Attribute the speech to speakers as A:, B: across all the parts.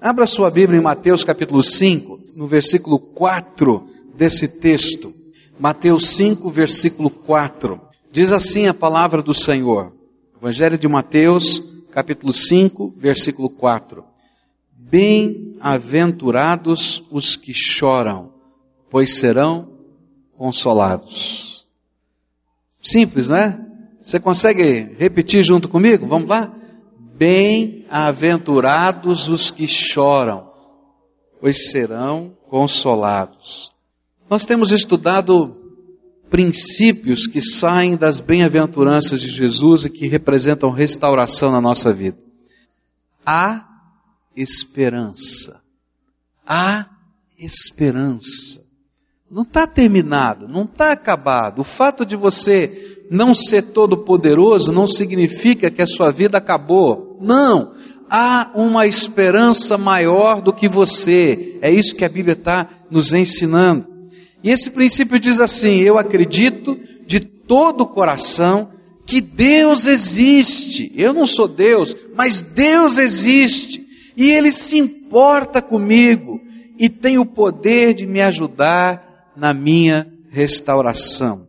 A: Abra sua Bíblia em Mateus capítulo 5, no versículo 4 desse texto. Mateus 5, versículo 4. Diz assim a palavra do Senhor. Evangelho de Mateus, capítulo 5, versículo 4. Bem-aventurados os que choram, pois serão consolados. Simples, né? Você consegue repetir junto comigo? Vamos lá? Bem-aventurados os que choram, pois serão consolados. Nós temos estudado princípios que saem das bem-aventuranças de Jesus e que representam restauração na nossa vida. Há esperança. Há esperança. Não está terminado, não está acabado. O fato de você não ser todo poderoso não significa que a sua vida acabou. Não. Há uma esperança maior do que você. É isso que a Bíblia está nos ensinando. E esse princípio diz assim: eu acredito de todo o coração que Deus existe. Eu não sou Deus, mas Deus existe. E Ele se importa comigo e tem o poder de me ajudar na minha restauração.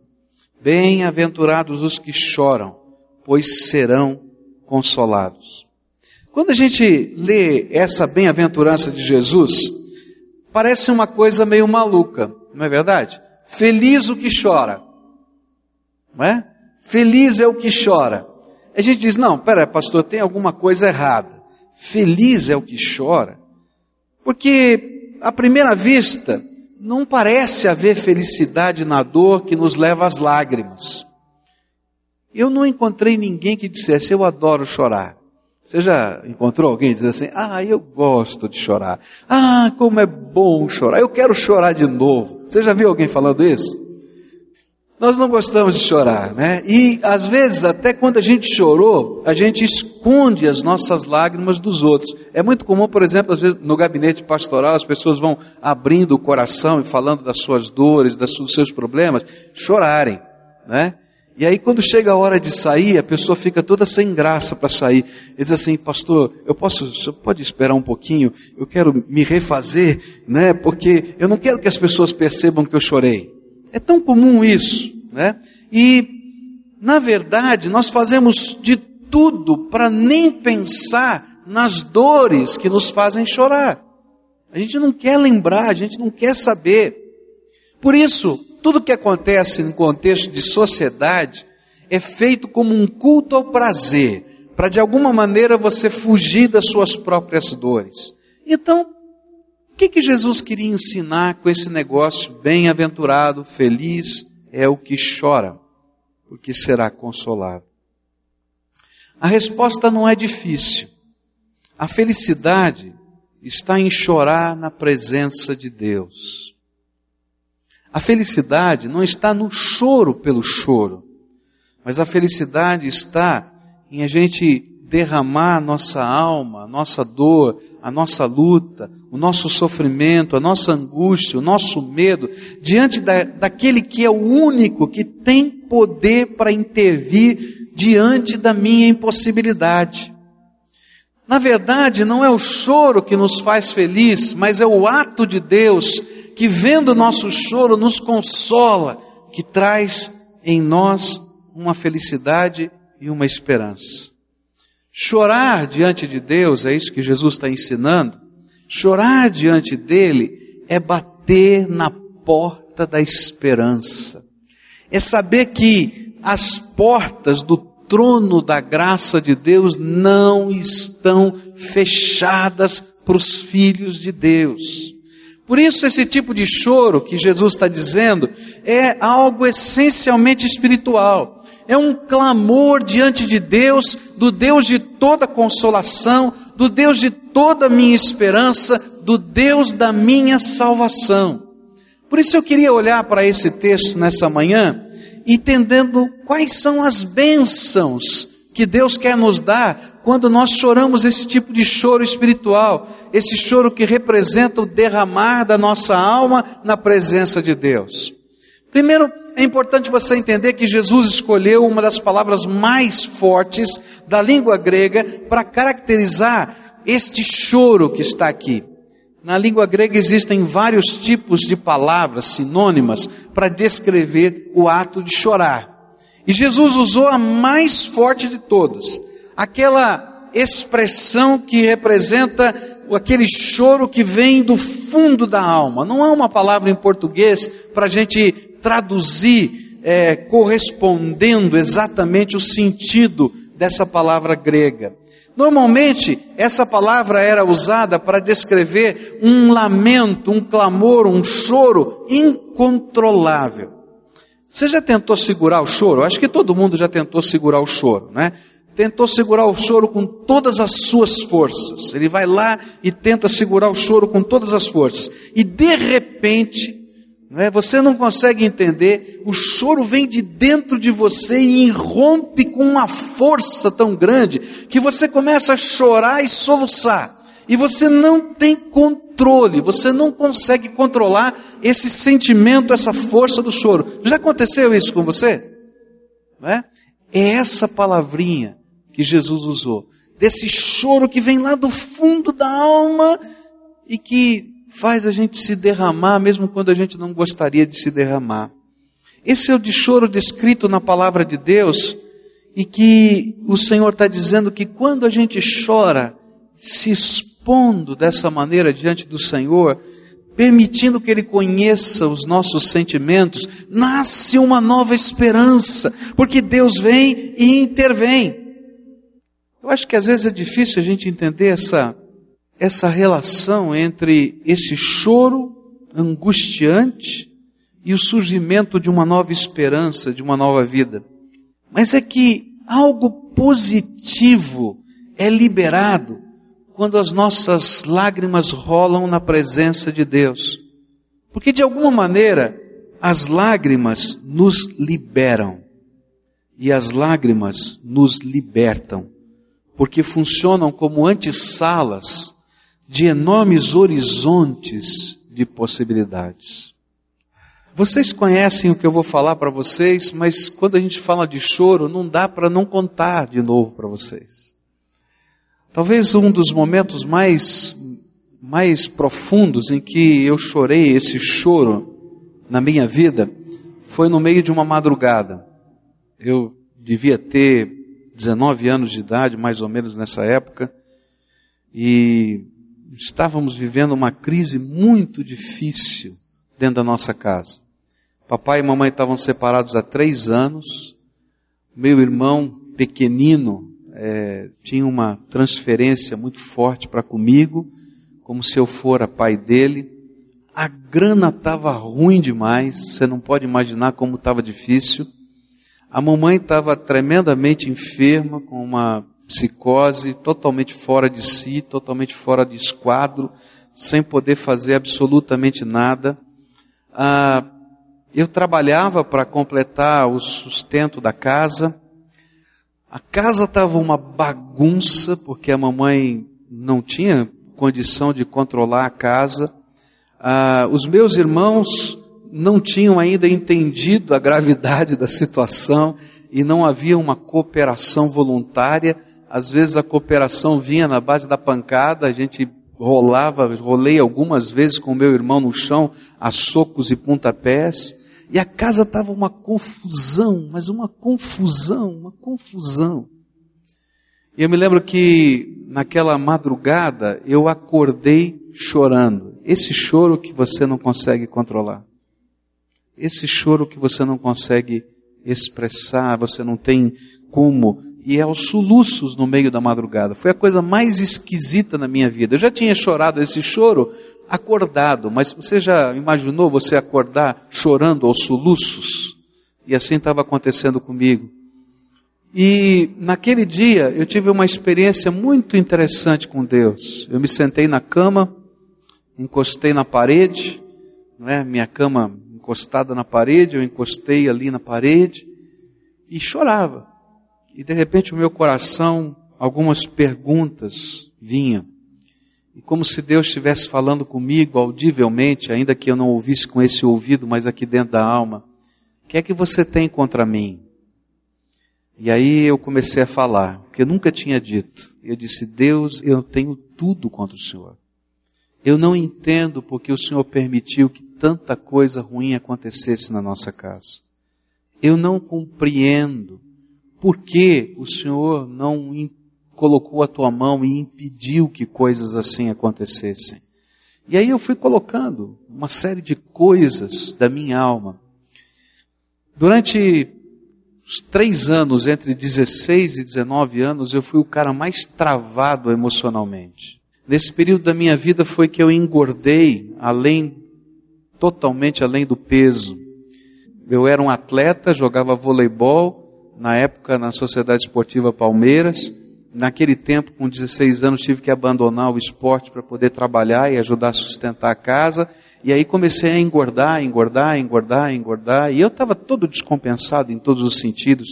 A: Bem-aventurados os que choram, pois serão consolados. Quando a gente lê essa bem-aventurança de Jesus, parece uma coisa meio maluca, não é verdade? Feliz o que chora, não é? Feliz é o que chora. A gente diz: não, pera, pastor, tem alguma coisa errada. Feliz é o que chora, porque à primeira vista não parece haver felicidade na dor que nos leva às lágrimas. Eu não encontrei ninguém que dissesse, eu adoro chorar. Você já encontrou alguém dizendo assim, ah, eu gosto de chorar. Ah, como é bom chorar. Eu quero chorar de novo. Você já viu alguém falando isso? Nós não gostamos de chorar, né? E às vezes, até quando a gente chorou, a gente esconde as nossas lágrimas dos outros. É muito comum, por exemplo, às vezes no gabinete pastoral, as pessoas vão abrindo o coração e falando das suas dores, dos seus problemas, chorarem, né? E aí, quando chega a hora de sair, a pessoa fica toda sem graça para sair. E diz assim, pastor, eu posso, senhor pode esperar um pouquinho? Eu quero me refazer, né? Porque eu não quero que as pessoas percebam que eu chorei. É tão comum isso, né? E, na verdade, nós fazemos de tudo para nem pensar nas dores que nos fazem chorar. A gente não quer lembrar, a gente não quer saber. Por isso, tudo que acontece no contexto de sociedade é feito como um culto ao prazer, para de alguma maneira você fugir das suas próprias dores. Então, que, que Jesus queria ensinar com esse negócio bem-aventurado, feliz é o que chora, porque será consolado? A resposta não é difícil. A felicidade está em chorar na presença de Deus. A felicidade não está no choro pelo choro, mas a felicidade está em a gente derramar a nossa alma, a nossa dor, a nossa luta, o nosso sofrimento, a nossa angústia, o nosso medo, diante da, daquele que é o único que tem poder para intervir diante da minha impossibilidade. Na verdade, não é o choro que nos faz feliz, mas é o ato de Deus que, vendo o nosso choro, nos consola, que traz em nós uma felicidade e uma esperança. Chorar diante de Deus, é isso que Jesus está ensinando. Chorar diante dele é bater na porta da esperança. É saber que as portas do trono da graça de Deus não estão fechadas para os filhos de Deus. Por isso, esse tipo de choro que Jesus está dizendo é algo essencialmente espiritual é um clamor diante de Deus, do Deus de toda consolação, do Deus de toda minha esperança, do Deus da minha salvação. Por isso eu queria olhar para esse texto nessa manhã, entendendo quais são as bênçãos que Deus quer nos dar quando nós choramos esse tipo de choro espiritual, esse choro que representa o derramar da nossa alma na presença de Deus. Primeiro, é importante você entender que Jesus escolheu uma das palavras mais fortes da língua grega para caracterizar este choro que está aqui. Na língua grega existem vários tipos de palavras sinônimas para descrever o ato de chorar. E Jesus usou a mais forte de todas, aquela expressão que representa aquele choro que vem do fundo da alma. Não há uma palavra em português para a gente traduzir é, correspondendo exatamente o sentido dessa palavra grega. Normalmente, essa palavra era usada para descrever um lamento, um clamor, um choro incontrolável. Você já tentou segurar o choro? Acho que todo mundo já tentou segurar o choro, né? Tentou segurar o choro com todas as suas forças. Ele vai lá e tenta segurar o choro com todas as forças. E de repente, não é? Você não consegue entender, o choro vem de dentro de você e irrompe com uma força tão grande que você começa a chorar e soluçar. E você não tem controle, você não consegue controlar esse sentimento, essa força do choro. Já aconteceu isso com você? Não é? é essa palavrinha que Jesus usou, desse choro que vem lá do fundo da alma e que faz a gente se derramar, mesmo quando a gente não gostaria de se derramar. Esse é o de choro descrito na palavra de Deus, e que o Senhor está dizendo que quando a gente chora, se expondo dessa maneira diante do Senhor, permitindo que Ele conheça os nossos sentimentos, nasce uma nova esperança, porque Deus vem e intervém. Eu acho que às vezes é difícil a gente entender essa essa relação entre esse choro angustiante e o surgimento de uma nova esperança, de uma nova vida. Mas é que algo positivo é liberado quando as nossas lágrimas rolam na presença de Deus. Porque de alguma maneira as lágrimas nos liberam e as lágrimas nos libertam, porque funcionam como antessalas de enormes horizontes de possibilidades. Vocês conhecem o que eu vou falar para vocês, mas quando a gente fala de choro, não dá para não contar de novo para vocês. Talvez um dos momentos mais, mais profundos em que eu chorei esse choro na minha vida foi no meio de uma madrugada. Eu devia ter 19 anos de idade, mais ou menos nessa época, e estávamos vivendo uma crise muito difícil dentro da nossa casa. Papai e mamãe estavam separados há três anos. Meu irmão pequenino é, tinha uma transferência muito forte para comigo, como se eu fora pai dele. A grana estava ruim demais, você não pode imaginar como estava difícil. A mamãe estava tremendamente enferma, com uma psicose, totalmente fora de si, totalmente fora de esquadro, sem poder fazer absolutamente nada. Ah, eu trabalhava para completar o sustento da casa. A casa estava uma bagunça, porque a mamãe não tinha condição de controlar a casa. Ah, os meus irmãos não tinham ainda entendido a gravidade da situação e não havia uma cooperação voluntária às vezes a cooperação vinha na base da pancada, a gente rolava, rolei algumas vezes com meu irmão no chão, a socos e pontapés, e a casa estava uma confusão, mas uma confusão, uma confusão. E eu me lembro que naquela madrugada eu acordei chorando. Esse choro que você não consegue controlar. Esse choro que você não consegue expressar, você não tem como e aos soluços no meio da madrugada. Foi a coisa mais esquisita na minha vida. Eu já tinha chorado esse choro acordado, mas você já imaginou você acordar chorando aos soluços? E assim estava acontecendo comigo. E naquele dia eu tive uma experiência muito interessante com Deus. Eu me sentei na cama, encostei na parede, é? Minha cama encostada na parede, eu encostei ali na parede e chorava. E de repente o meu coração, algumas perguntas vinham. E como se Deus estivesse falando comigo audivelmente, ainda que eu não ouvisse com esse ouvido, mas aqui dentro da alma. O que é que você tem contra mim? E aí eu comecei a falar, que eu nunca tinha dito. Eu disse: Deus, eu tenho tudo contra o Senhor. Eu não entendo porque o Senhor permitiu que tanta coisa ruim acontecesse na nossa casa. Eu não compreendo por que o Senhor não colocou a tua mão e impediu que coisas assim acontecessem. E aí eu fui colocando uma série de coisas da minha alma. Durante os três anos, entre 16 e 19 anos, eu fui o cara mais travado emocionalmente. Nesse período da minha vida foi que eu engordei além, totalmente além do peso. Eu era um atleta, jogava voleibol, na época na Sociedade Esportiva Palmeiras. Naquele tempo, com 16 anos, tive que abandonar o esporte para poder trabalhar e ajudar a sustentar a casa. E aí comecei a engordar, engordar, engordar, engordar. E eu estava todo descompensado em todos os sentidos.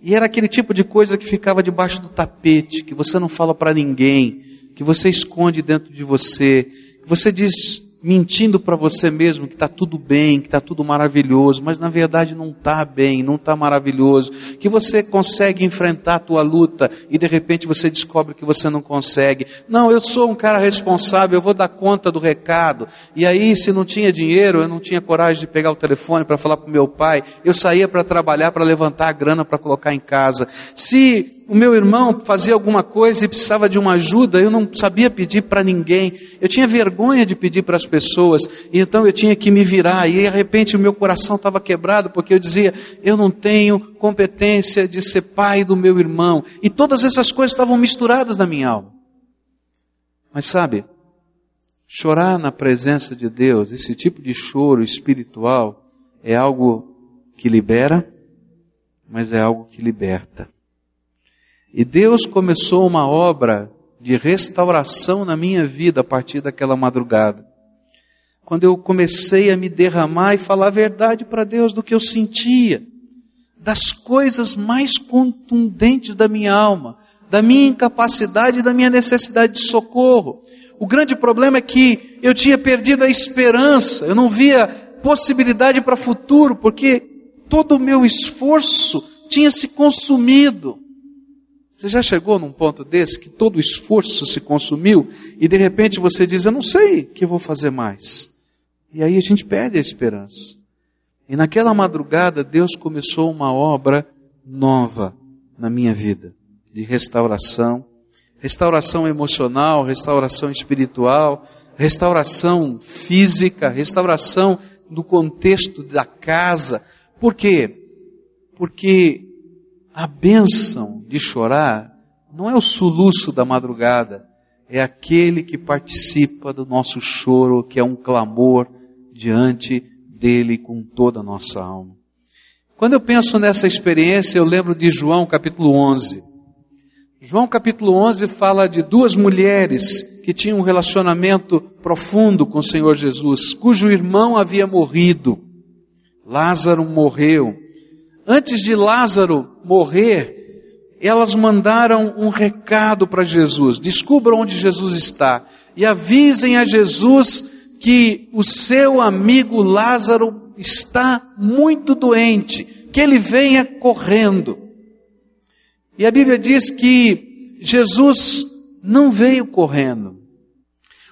A: E era aquele tipo de coisa que ficava debaixo do tapete, que você não fala para ninguém que você esconde dentro de você, que você diz mentindo para você mesmo que está tudo bem, que está tudo maravilhoso, mas na verdade não está bem, não está maravilhoso, que você consegue enfrentar a tua luta e de repente você descobre que você não consegue. Não, eu sou um cara responsável, eu vou dar conta do recado. E aí, se não tinha dinheiro, eu não tinha coragem de pegar o telefone para falar para meu pai, eu saía para trabalhar, para levantar a grana para colocar em casa. Se o meu irmão fazia alguma coisa e precisava de uma ajuda, eu não sabia pedir para ninguém. Eu tinha vergonha de pedir para as pessoas, e então eu tinha que me virar. E de repente o meu coração estava quebrado, porque eu dizia: eu não tenho competência de ser pai do meu irmão. E todas essas coisas estavam misturadas na minha alma. Mas sabe, chorar na presença de Deus, esse tipo de choro espiritual, é algo que libera, mas é algo que liberta. E Deus começou uma obra de restauração na minha vida a partir daquela madrugada. Quando eu comecei a me derramar e falar a verdade para Deus do que eu sentia, das coisas mais contundentes da minha alma, da minha incapacidade e da minha necessidade de socorro. O grande problema é que eu tinha perdido a esperança, eu não via possibilidade para futuro, porque todo o meu esforço tinha se consumido. Você já chegou num ponto desse que todo o esforço se consumiu e de repente você diz: Eu não sei o que vou fazer mais. E aí a gente perde a esperança. E naquela madrugada Deus começou uma obra nova na minha vida de restauração, restauração emocional, restauração espiritual, restauração física, restauração no contexto da casa. Por quê? Porque a bênção de chorar não é o soluço da madrugada, é aquele que participa do nosso choro, que é um clamor diante dele com toda a nossa alma. Quando eu penso nessa experiência, eu lembro de João capítulo 11. João capítulo 11 fala de duas mulheres que tinham um relacionamento profundo com o Senhor Jesus, cujo irmão havia morrido. Lázaro morreu. Antes de Lázaro morrer, elas mandaram um recado para Jesus: descubram onde Jesus está e avisem a Jesus que o seu amigo Lázaro está muito doente, que ele venha correndo. E a Bíblia diz que Jesus não veio correndo.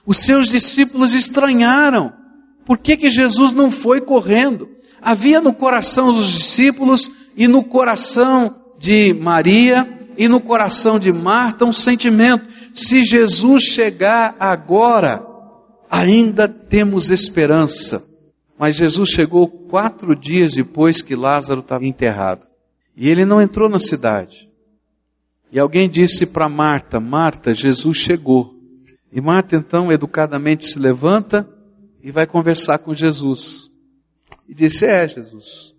A: Os seus discípulos estranharam. Por que, que Jesus não foi correndo? Havia no coração dos discípulos e no coração de Maria e no coração de Marta um sentimento: se Jesus chegar agora, ainda temos esperança. Mas Jesus chegou quatro dias depois que Lázaro estava enterrado. E ele não entrou na cidade. E alguém disse para Marta: Marta, Jesus chegou. E Marta então educadamente se levanta e vai conversar com Jesus. E disse: É, Jesus,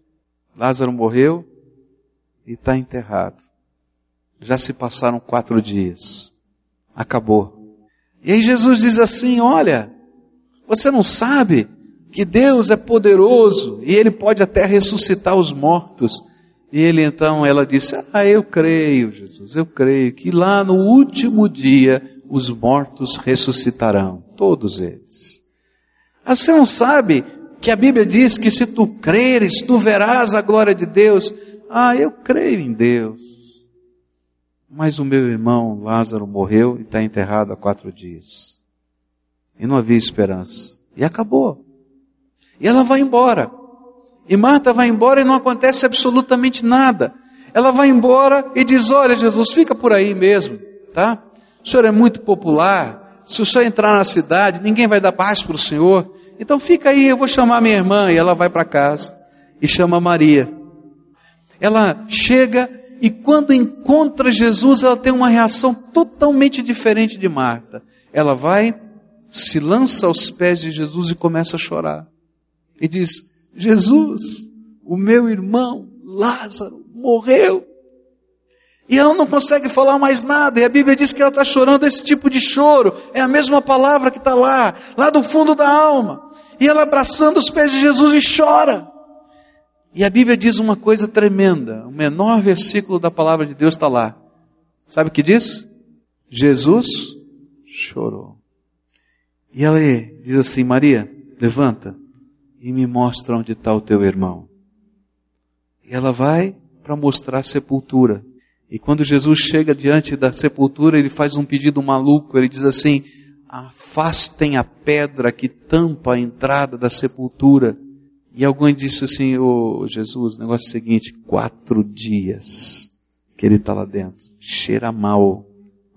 A: Lázaro morreu e está enterrado. Já se passaram quatro dias. Acabou. E aí Jesus diz assim: Olha, você não sabe que Deus é poderoso e Ele pode até ressuscitar os mortos. E ele então, ela disse: Ah, eu creio, Jesus, eu creio que lá no último dia os mortos ressuscitarão, todos eles. Ah, você não sabe que a Bíblia diz que se tu creres, tu verás a glória de Deus. Ah, eu creio em Deus. mas o meu irmão Lázaro morreu e está enterrado há quatro dias. E não havia esperança. E acabou. E ela vai embora. E Marta vai embora e não acontece absolutamente nada. Ela vai embora e diz: Olha, Jesus, fica por aí mesmo, tá? O senhor é muito popular. Se o senhor entrar na cidade, ninguém vai dar paz para o senhor. Então fica aí, eu vou chamar minha irmã. E ela vai para casa e chama Maria. Ela chega e quando encontra Jesus, ela tem uma reação totalmente diferente de Marta. Ela vai, se lança aos pés de Jesus e começa a chorar. E diz: Jesus, o meu irmão Lázaro morreu. E ela não consegue falar mais nada, e a Bíblia diz que ela está chorando esse tipo de choro, é a mesma palavra que está lá, lá do fundo da alma. E ela abraçando os pés de Jesus e chora. E a Bíblia diz uma coisa tremenda. O menor versículo da palavra de Deus está lá. Sabe o que diz? Jesus chorou. E ela diz assim: Maria, levanta e me mostra onde está o teu irmão. E ela vai para mostrar a sepultura. E quando Jesus chega diante da sepultura, ele faz um pedido maluco. Ele diz assim: Afastem a pedra que tampa a entrada da sepultura. E alguém disse assim, ô oh, Jesus, o negócio é o seguinte, quatro dias que ele está lá dentro, cheira mal,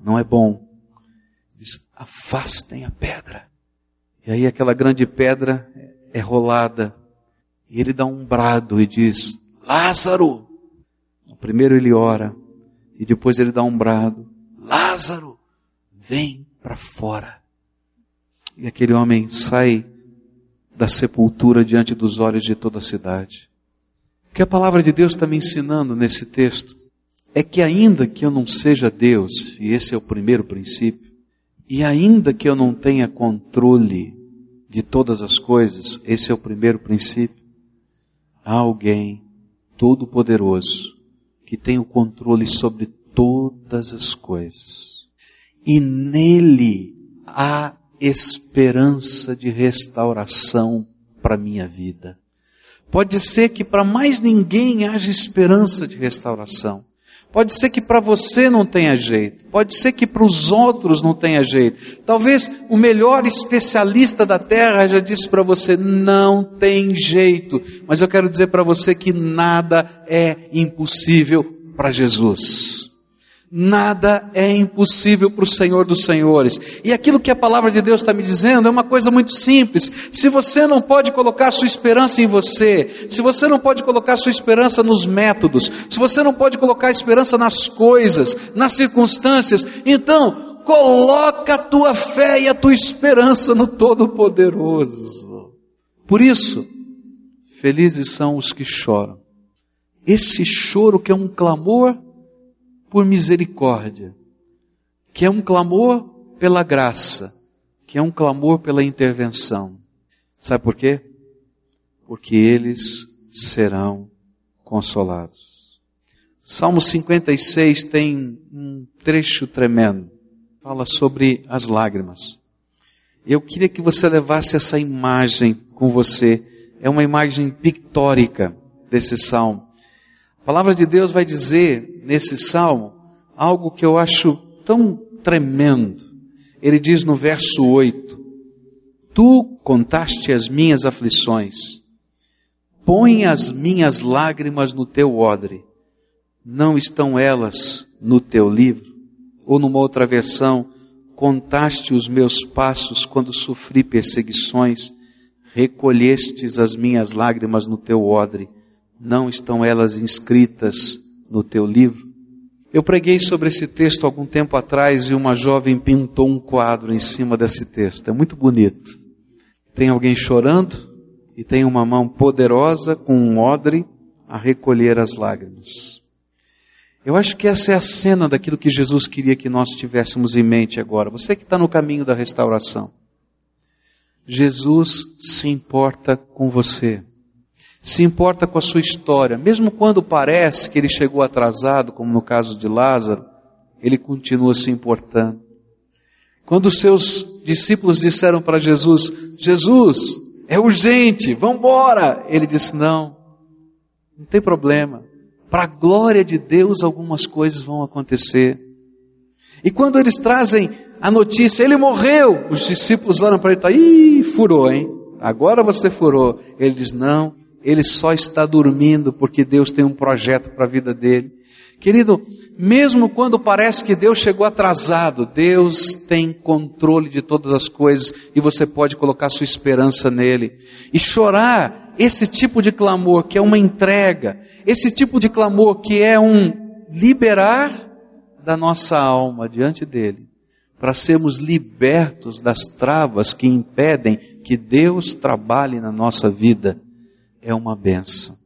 A: não é bom. Diz, afastem a pedra. E aí aquela grande pedra é rolada. E ele dá um brado e diz, Lázaro! Primeiro ele ora, e depois ele dá um brado, Lázaro, vem para fora. E aquele homem sai da sepultura diante dos olhos de toda a cidade. O que a palavra de Deus está me ensinando nesse texto é que, ainda que eu não seja Deus, e esse é o primeiro princípio, e ainda que eu não tenha controle de todas as coisas, esse é o primeiro princípio, há alguém todo-poderoso que tem o controle sobre todas as coisas. E nele há esperança de restauração para minha vida. Pode ser que para mais ninguém haja esperança de restauração. Pode ser que para você não tenha jeito. Pode ser que para os outros não tenha jeito. Talvez o melhor especialista da terra já disse para você: não tem jeito. Mas eu quero dizer para você que nada é impossível para Jesus. Nada é impossível para o Senhor dos Senhores. E aquilo que a palavra de Deus está me dizendo é uma coisa muito simples. Se você não pode colocar sua esperança em você, se você não pode colocar sua esperança nos métodos, se você não pode colocar esperança nas coisas, nas circunstâncias, então coloca a tua fé e a tua esperança no Todo-Poderoso. Por isso, felizes são os que choram. Esse choro que é um clamor por misericórdia, que é um clamor pela graça, que é um clamor pela intervenção. Sabe por quê? Porque eles serão consolados. Salmo 56 tem um trecho tremendo. Fala sobre as lágrimas. Eu queria que você levasse essa imagem com você. É uma imagem pictórica desse salmo. A palavra de Deus vai dizer nesse salmo algo que eu acho tão tremendo. Ele diz no verso 8: Tu contaste as minhas aflições, põe as minhas lágrimas no teu odre, não estão elas no teu livro? Ou numa outra versão, contaste os meus passos quando sofri perseguições, recolhestes as minhas lágrimas no teu odre não estão elas inscritas no teu livro? Eu preguei sobre esse texto algum tempo atrás e uma jovem pintou um quadro em cima desse texto. É muito bonito. Tem alguém chorando e tem uma mão poderosa com um odre a recolher as lágrimas. Eu acho que essa é a cena daquilo que Jesus queria que nós tivéssemos em mente agora. Você que está no caminho da restauração. Jesus se importa com você se importa com a sua história, mesmo quando parece que ele chegou atrasado, como no caso de Lázaro, ele continua se importando. Quando os seus discípulos disseram para Jesus: Jesus, é urgente, vamos embora. Ele disse: Não, não tem problema. para a glória de Deus, algumas coisas vão acontecer. E quando eles trazem a notícia, ele morreu, os discípulos olham para ele e ih, furou, hein? Agora você furou. Ele diz, não, ele só está dormindo porque Deus tem um projeto para a vida dele. Querido, mesmo quando parece que Deus chegou atrasado, Deus tem controle de todas as coisas e você pode colocar sua esperança nele. E chorar esse tipo de clamor que é uma entrega, esse tipo de clamor que é um liberar da nossa alma diante dele, para sermos libertos das travas que impedem que Deus trabalhe na nossa vida, é uma benção.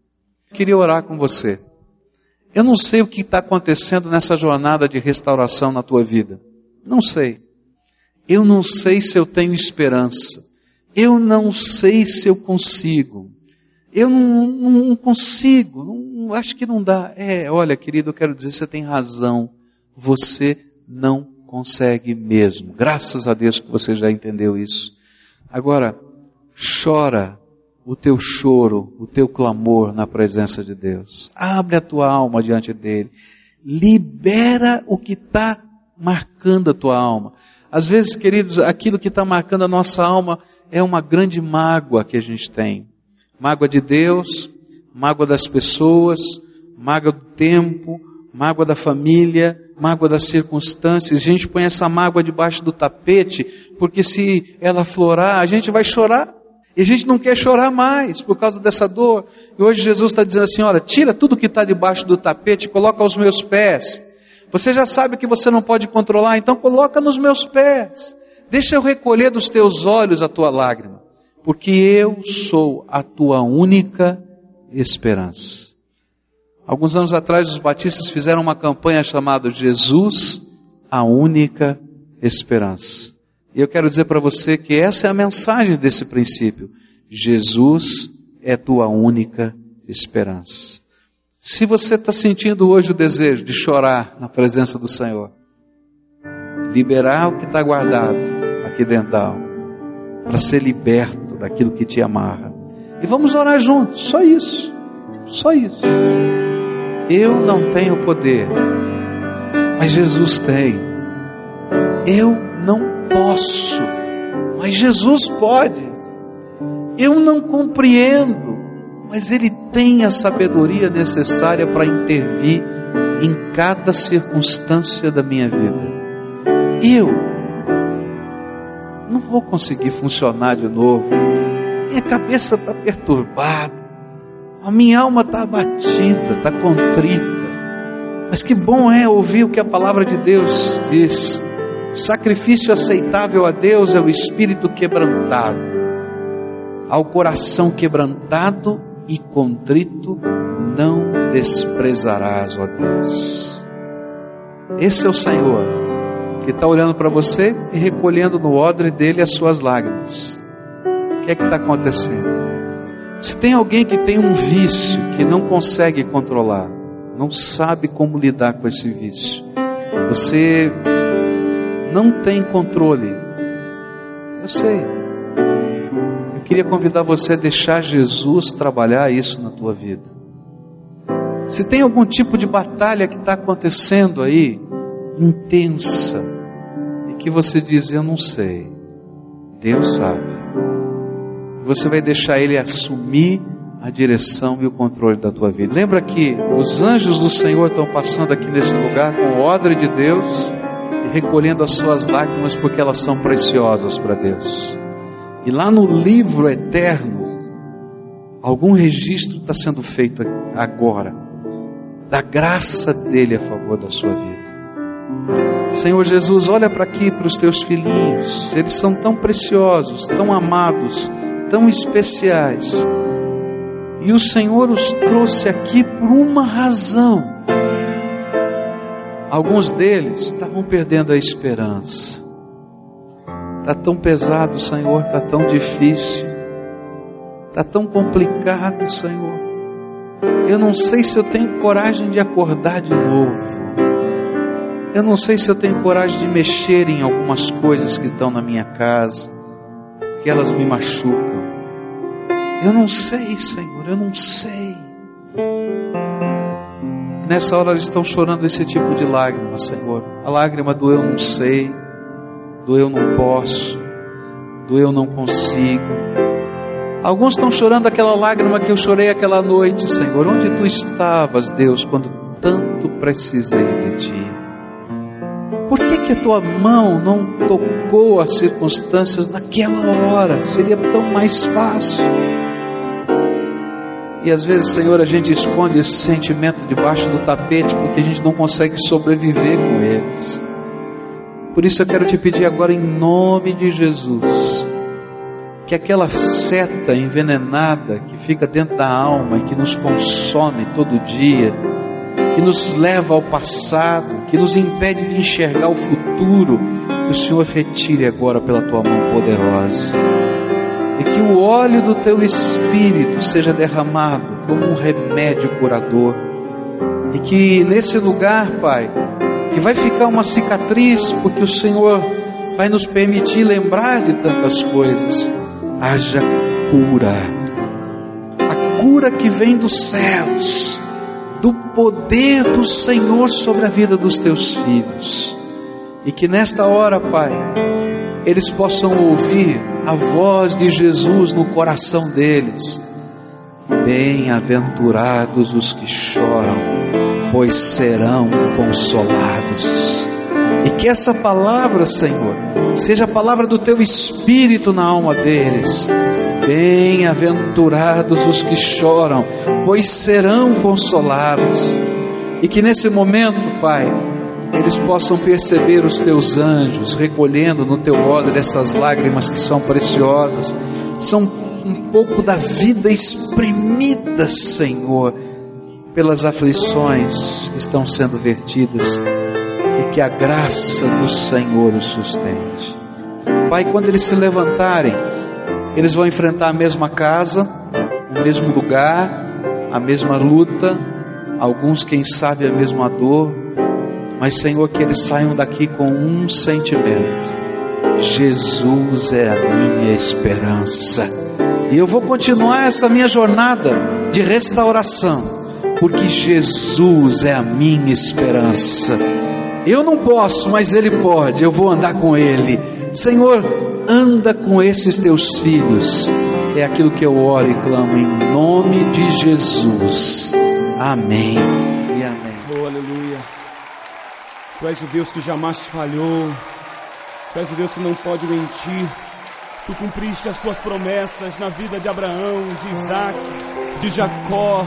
A: Queria orar com você. Eu não sei o que está acontecendo nessa jornada de restauração na tua vida. Não sei. Eu não sei se eu tenho esperança. Eu não sei se eu consigo. Eu não, não consigo. Não, acho que não dá. É, olha, querido, eu quero dizer, você tem razão. Você não consegue mesmo. Graças a Deus que você já entendeu isso. Agora, chora o teu choro, o teu clamor na presença de Deus. Abre a tua alma diante dele. Libera o que está marcando a tua alma. Às vezes, queridos, aquilo que está marcando a nossa alma é uma grande mágoa que a gente tem. Mágoa de Deus, mágoa das pessoas, mágoa do tempo, mágoa da família, mágoa das circunstâncias. A gente põe essa mágoa debaixo do tapete, porque se ela florar, a gente vai chorar. E a gente não quer chorar mais por causa dessa dor. E hoje Jesus está dizendo assim: olha, tira tudo que está debaixo do tapete coloca aos meus pés. Você já sabe que você não pode controlar, então coloca nos meus pés. Deixa eu recolher dos teus olhos a tua lágrima, porque eu sou a tua única esperança. Alguns anos atrás, os batistas fizeram uma campanha chamada Jesus, a única esperança. E eu quero dizer para você que essa é a mensagem desse princípio. Jesus é tua única esperança. Se você está sentindo hoje o desejo de chorar na presença do Senhor, liberar o que está guardado aqui dentro da alma, para ser liberto daquilo que te amarra. E vamos orar juntos, só isso, só isso. Eu não tenho poder, mas Jesus tem. Eu não posso, mas Jesus pode. Eu não compreendo, mas Ele tem a sabedoria necessária para intervir em cada circunstância da minha vida. Eu não vou conseguir funcionar de novo. Minha cabeça está perturbada, a minha alma está abatida, está contrita. Mas que bom é ouvir o que a palavra de Deus diz Sacrifício aceitável a Deus é o espírito quebrantado. Ao coração quebrantado e contrito, não desprezarás, ó Deus. Esse é o Senhor que está olhando para você e recolhendo no odre dele as suas lágrimas. O que é que está acontecendo? Se tem alguém que tem um vício que não consegue controlar, não sabe como lidar com esse vício, você não tem controle. Eu sei. Eu queria convidar você a deixar Jesus trabalhar isso na tua vida. Se tem algum tipo de batalha que está acontecendo aí, intensa, e que você diz, eu não sei, Deus sabe. Você vai deixar Ele assumir a direção e o controle da tua vida. Lembra que os anjos do Senhor estão passando aqui nesse lugar com o odre de Deus recolhendo as suas lágrimas porque elas são preciosas para Deus. E lá no livro eterno, algum registro está sendo feito agora, da graça dele a favor da sua vida. Senhor Jesus, olha para aqui, para os teus filhinhos, eles são tão preciosos, tão amados, tão especiais. E o Senhor os trouxe aqui por uma razão Alguns deles estavam perdendo a esperança. Está tão pesado, Senhor, está tão difícil, está tão complicado, Senhor. Eu não sei se eu tenho coragem de acordar de novo. Eu não sei se eu tenho coragem de mexer em algumas coisas que estão na minha casa, que elas me machucam. Eu não sei, Senhor, eu não sei. Nessa hora eles estão chorando esse tipo de lágrima, Senhor. A lágrima do eu não sei, do eu não posso, do eu não consigo. Alguns estão chorando aquela lágrima que eu chorei aquela noite, Senhor. Onde tu estavas, Deus, quando tanto precisei de ti? Por que, que a tua mão não tocou as circunstâncias naquela hora? Seria tão mais fácil. E às vezes, Senhor, a gente esconde esse sentimento debaixo do tapete porque a gente não consegue sobreviver com eles. Por isso eu quero te pedir agora, em nome de Jesus, que aquela seta envenenada que fica dentro da alma e que nos consome todo dia, que nos leva ao passado, que nos impede de enxergar o futuro, que o Senhor retire agora pela tua mão poderosa e que o óleo do teu espírito seja derramado como um remédio curador, e que nesse lugar, Pai, que vai ficar uma cicatriz, porque o Senhor vai nos permitir lembrar de tantas coisas, haja cura, a cura que vem dos céus, do poder do Senhor sobre a vida dos teus filhos, e que nesta hora, Pai, eles possam ouvir a voz de Jesus no coração deles. Bem-aventurados os que choram, pois serão consolados. E que essa palavra, Senhor, seja a palavra do teu espírito na alma deles. Bem-aventurados os que choram, pois serão consolados. E que nesse momento, Pai, eles possam perceber os teus anjos recolhendo no teu odre essas lágrimas que são preciosas, são um pouco da vida espremida, Senhor, pelas aflições que estão sendo vertidas e que a graça do Senhor os sustente. Pai, quando eles se levantarem, eles vão enfrentar a mesma casa, o mesmo lugar, a mesma luta, alguns, quem sabe, a mesma dor mas, Senhor, que eles saiam daqui com um sentimento: Jesus é a minha esperança. E eu vou continuar essa minha jornada de restauração, porque Jesus é a minha esperança. Eu não posso, mas Ele pode, eu vou andar com Ele. Senhor, anda com esses teus filhos. É aquilo que eu oro e clamo em nome de Jesus. Amém.
B: Tu és o Deus que jamais falhou. Tu és o Deus que não pode mentir. Tu cumpriste as tuas promessas na vida de Abraão, de Isaac, de Jacó.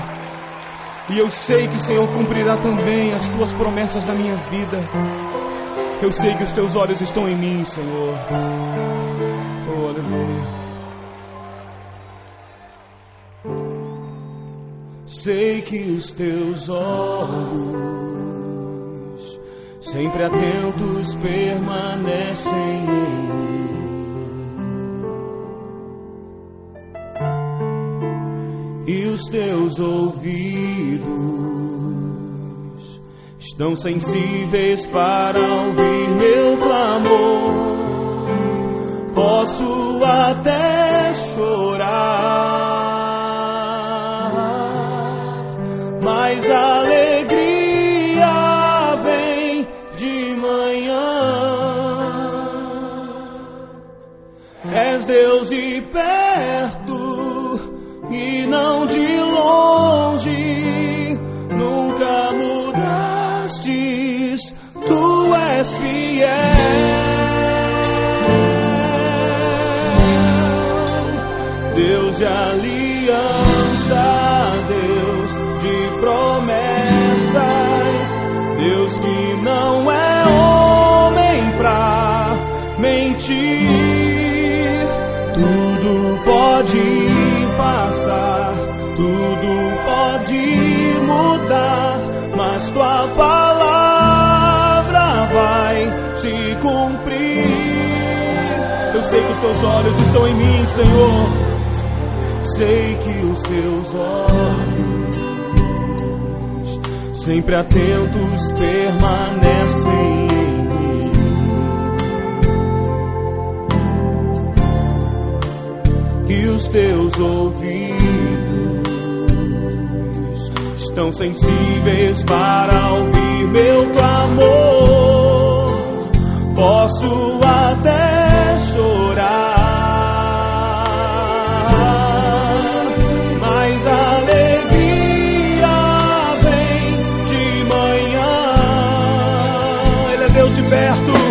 B: E eu sei que o Senhor cumprirá também as tuas promessas na minha vida. Eu sei que os teus olhos estão em mim, Senhor. Oh, aleluia. Sei que os teus olhos sempre atentos permanecem em mim. E os teus ouvidos estão sensíveis para ouvir meu clamor. Posso até Deus e perto e não de longe. Nunca mudastes, tu és fiel. Deus de aliança, Senhor, sei que os seus olhos, sempre atentos, permanecem em mim. E os teus ouvidos estão sensíveis para ouvir meu clamor. Posso até perto.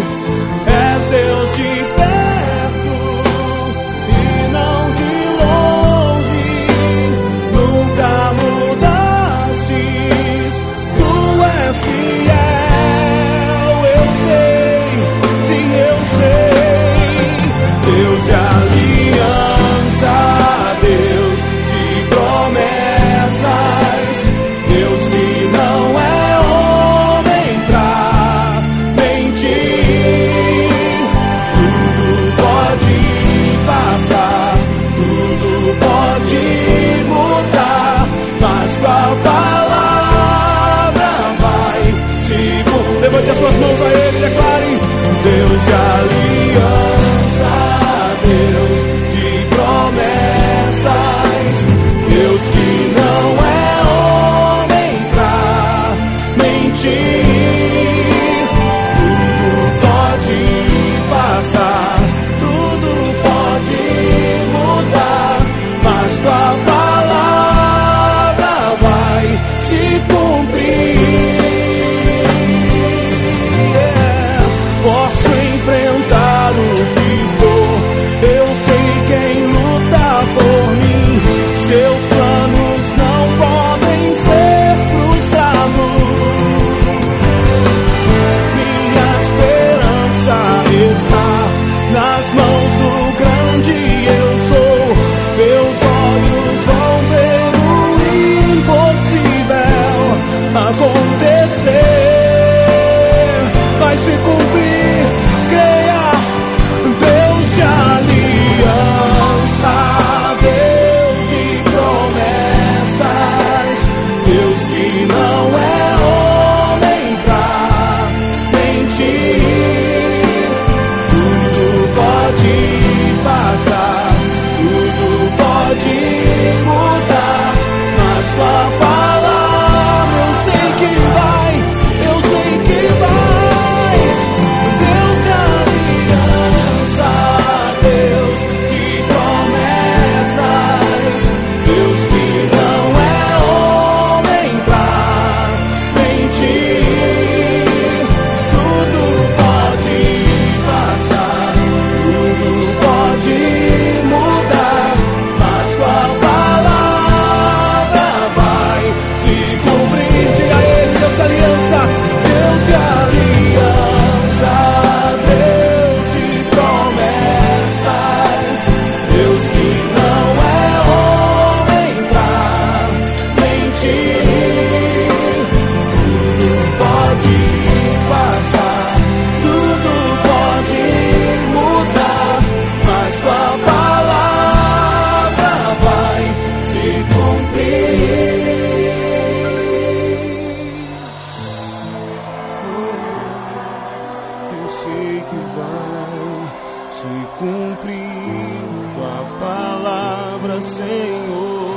B: cumprir a palavra, Senhor.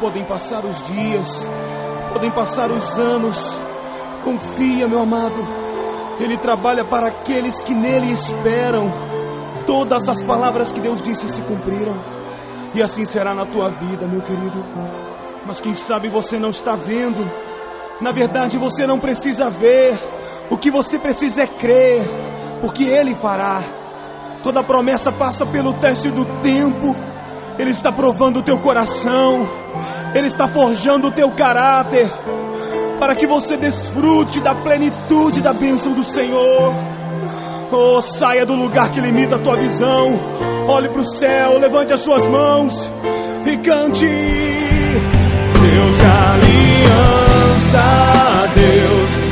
B: Podem passar os dias, podem passar os anos. Confia, meu amado, Ele trabalha para aqueles que nele esperam. Todas as palavras que Deus disse se cumpriram, e assim será na tua vida, meu querido. Mas quem sabe você não está vendo. Na verdade, você não precisa ver. O que você precisa é crer porque Ele fará. Toda promessa passa pelo teste do tempo. Ele está provando o teu coração, Ele está forjando o teu caráter, para que você desfrute da plenitude da bênção do Senhor. Oh, saia do lugar que limita a tua visão, olhe para o céu, levante as suas mãos e cante. Deus é aliança, Deus